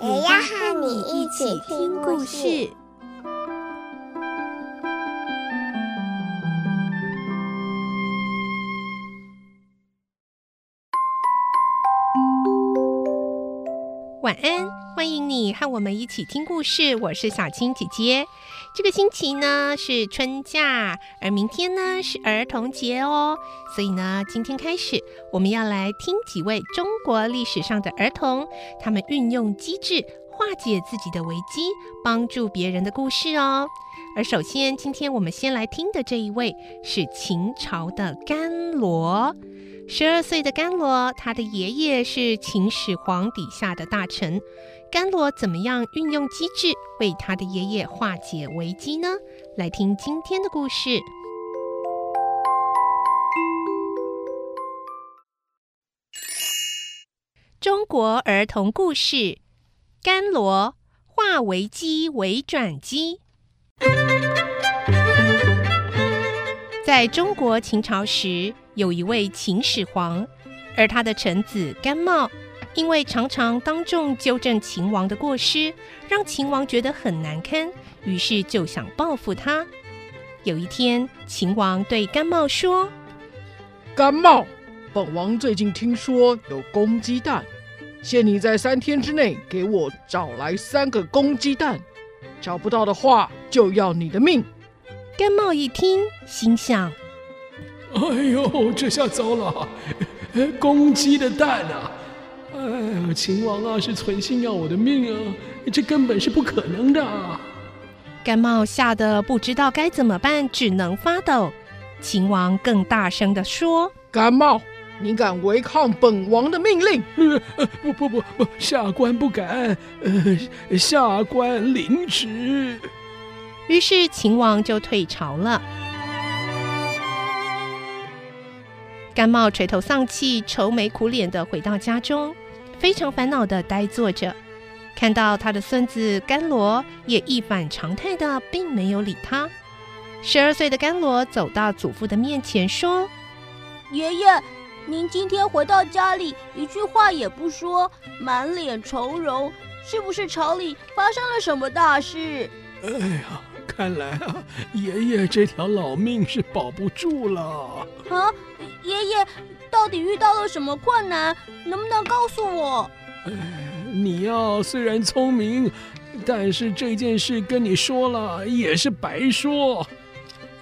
也要和你一起听故事。晚安，欢迎你和我们一起听故事。我是小青姐姐。这个星期呢是春假，而明天呢是儿童节哦。所以呢，今天开始我们要来听几位中国历史上的儿童，他们运用机智化解自己的危机，帮助别人的故事哦。而首先，今天我们先来听的这一位是秦朝的甘罗。十二岁的甘罗，他的爷爷是秦始皇底下的大臣。甘罗怎么样运用机智为他的爷爷化解危机呢？来听今天的故事。中国儿童故事：甘罗化危机为转机。在中国秦朝时，有一位秦始皇，而他的臣子甘茂，因为常常当众纠正秦王的过失，让秦王觉得很难堪，于是就想报复他。有一天，秦王对甘茂说：“甘茂，本王最近听说有公鸡蛋，限你在三天之内给我找来三个公鸡蛋，找不到的话就要你的命。”甘茂一听，心想。哎呦，这下糟了！公鸡的蛋啊！哎呀，秦王啊，是存心要我的命啊！这根本是不可能的。甘茂吓得不知道该怎么办，只能发抖。秦王更大声地说：“甘茂，你敢违抗本王的命令？”呃、不不不不，下官不敢。呃，下官领旨。于是秦王就退朝了。甘茂垂头丧气、愁眉苦脸地回到家中，非常烦恼地呆坐着。看到他的孙子甘罗也一反常态地，并没有理他。十二岁的甘罗走到祖父的面前，说：“爷爷，您今天回到家里，一句话也不说，满脸愁容，是不是朝里发生了什么大事？”哎呀，看来啊，爷爷这条老命是保不住了。啊！爷爷到底遇到了什么困难？能不能告诉我？哎，你呀，虽然聪明，但是这件事跟你说了也是白说。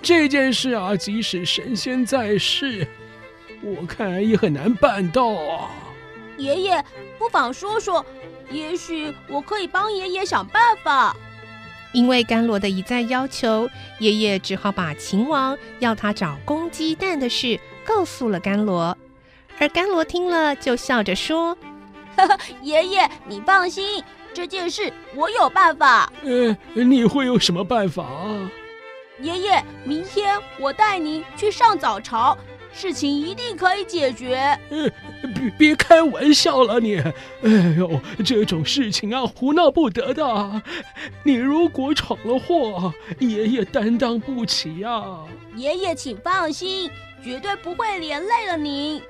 这件事啊，即使神仙在世，我看也很难办到啊。爷爷，不妨说说，也许我可以帮爷爷想办法。因为甘罗的一再要求，爷爷只好把秦王要他找公鸡蛋的事告诉了甘罗。而甘罗听了，就笑着说：“呵呵，爷爷，你放心，这件事我有办法。”“呃，你会有什么办法啊？”“爷爷，明天我带您去上早朝。”事情一定可以解决。呃，别别开玩笑了你！哎呦，这种事情啊，胡闹不得的。你如果闯了祸，爷爷担当不起呀。爷爷，请放心，绝对不会连累了您。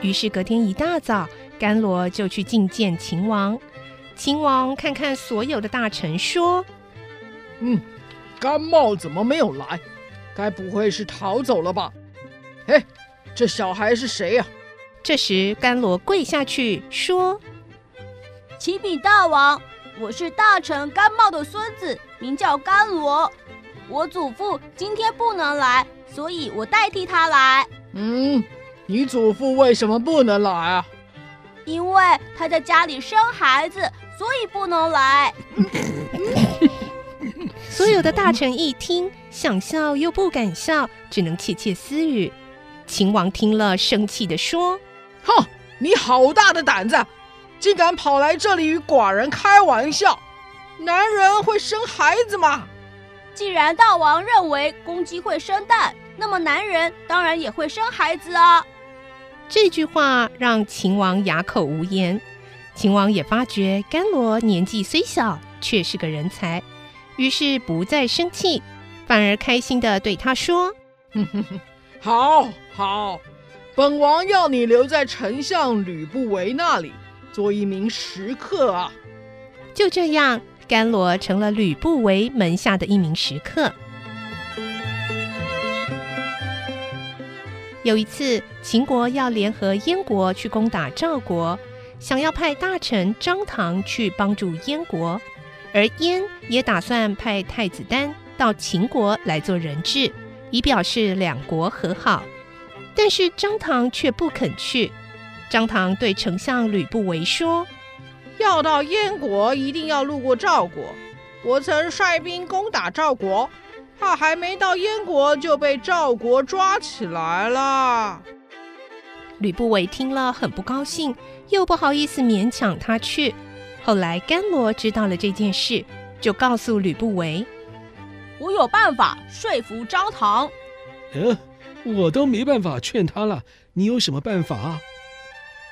于是隔天一大早，甘罗就去觐见秦王。秦王看看所有的大臣，说：“嗯。”甘茂怎么没有来？该不会是逃走了吧？嘿，这小孩是谁呀？这时甘罗跪下去说：“启禀大王，我是大臣甘茂的孙子，名叫甘罗。我祖父今天不能来，所以我代替他来。”嗯，你祖父为什么不能来啊？因为他在家里生孩子，所以不能来。所有的大臣一听，想笑又不敢笑，只能窃窃私语。秦王听了，生气地说：“哼，你好大的胆子，竟敢跑来这里与寡人开玩笑！男人会生孩子吗？既然大王认为公鸡会生蛋，那么男人当然也会生孩子啊！这句话让秦王哑口无言。秦王也发觉甘罗年纪虽小，却是个人才，于是不再生气，反而开心地对他说：“哼哼哼，好，好，本王要你留在丞相吕不韦那里，做一名食客啊！”就这样，甘罗成了吕不韦门下的一名食客。有一次，秦国要联合燕国去攻打赵国。想要派大臣张唐去帮助燕国，而燕也打算派太子丹到秦国来做人质，以表示两国和好。但是张唐却不肯去。张唐对丞相吕不韦说：“要到燕国，一定要路过赵国。我曾率兵攻打赵国，怕还没到燕国就被赵国抓起来了。”吕不韦听了很不高兴。又不好意思勉强他去。后来甘罗知道了这件事，就告诉吕不韦：“我有办法说服张唐。”“嗯，我都没办法劝他了，你有什么办法？”“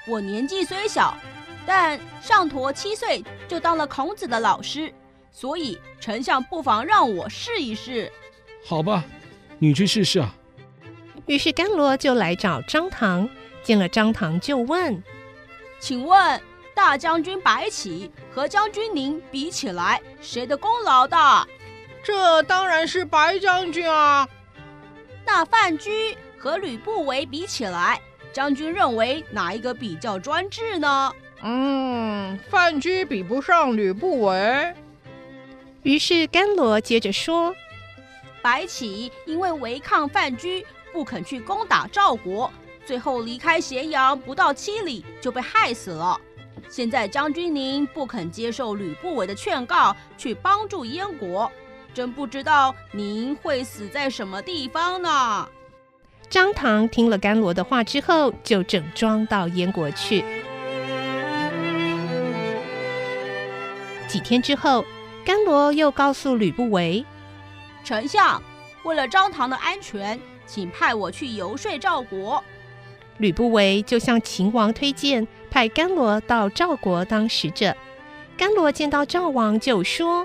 我年纪虽小，但上陀七岁就当了孔子的老师，所以丞相不妨让我试一试。”“好吧，你去试试啊。”于是甘罗就来找张唐，见了张唐就问。请问大将军白起和将军您比起来，谁的功劳大？这当然是白将军啊。那范雎和吕不韦比起来，将军认为哪一个比较专制呢？嗯，范雎比不上吕不韦。于是甘罗接着说：白起因为违抗范雎，不肯去攻打赵国。最后离开咸阳不到七里就被害死了。现在将军您不肯接受吕不韦的劝告，去帮助燕国，真不知道您会死在什么地方呢？张唐听了甘罗的话之后，就整装到燕国去。几天之后，甘罗又告诉吕不韦：“丞相，为了张唐的安全，请派我去游说赵国。”吕不韦就向秦王推荐派甘罗到赵国当使者。甘罗见到赵王就说：“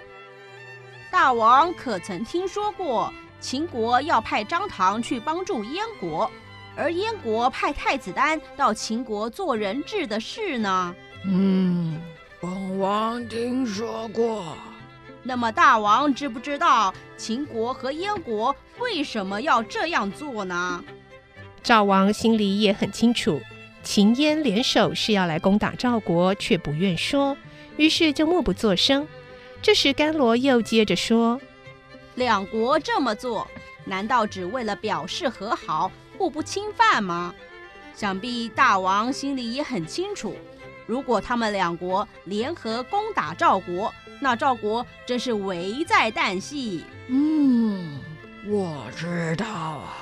大王可曾听说过秦国要派张唐去帮助燕国，而燕国派太子丹到秦国做人质的事呢？”“嗯，本王听说过。”“那么大王知不知道秦国和燕国为什么要这样做呢？”赵王心里也很清楚，秦燕联手是要来攻打赵国，却不愿说，于是就默不作声。这时甘罗又接着说：“两国这么做，难道只为了表示和好，互不侵犯吗？想必大王心里也很清楚，如果他们两国联合攻打赵国，那赵国真是危在旦夕。”嗯，我知道啊。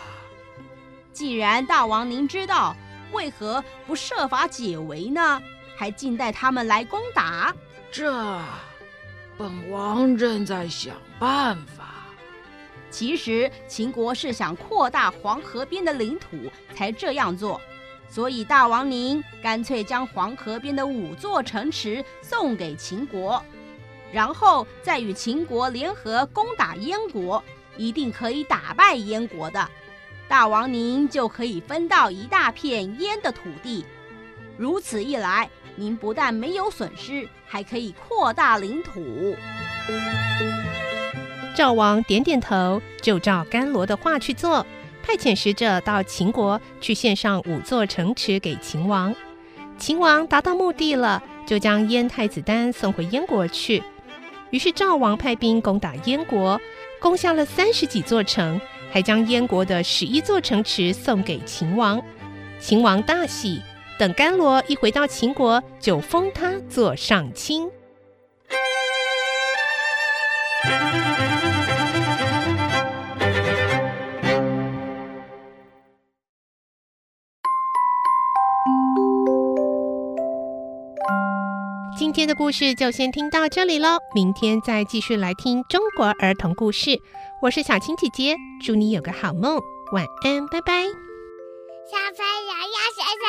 既然大王您知道，为何不设法解围呢？还静待他们来攻打？这，本王正在想办法。其实秦国是想扩大黄河边的领土，才这样做。所以大王您干脆将黄河边的五座城池送给秦国，然后再与秦国联合攻打燕国，一定可以打败燕国的。大王您就可以分到一大片燕的土地，如此一来，您不但没有损失，还可以扩大领土。赵王点点头，就照甘罗的话去做，派遣使者到秦国去献上五座城池给秦王。秦王达到目的了，就将燕太子丹送回燕国去。于是赵王派兵攻打燕国，攻下了三十几座城。还将燕国的十一座城池送给秦王，秦王大喜。等甘罗一回到秦国，就封他做上卿。今天的故事就先听到这里喽，明天再继续来听中国儿童故事。我是小青姐姐，祝你有个好梦，晚安，拜拜。小朋友要睡觉，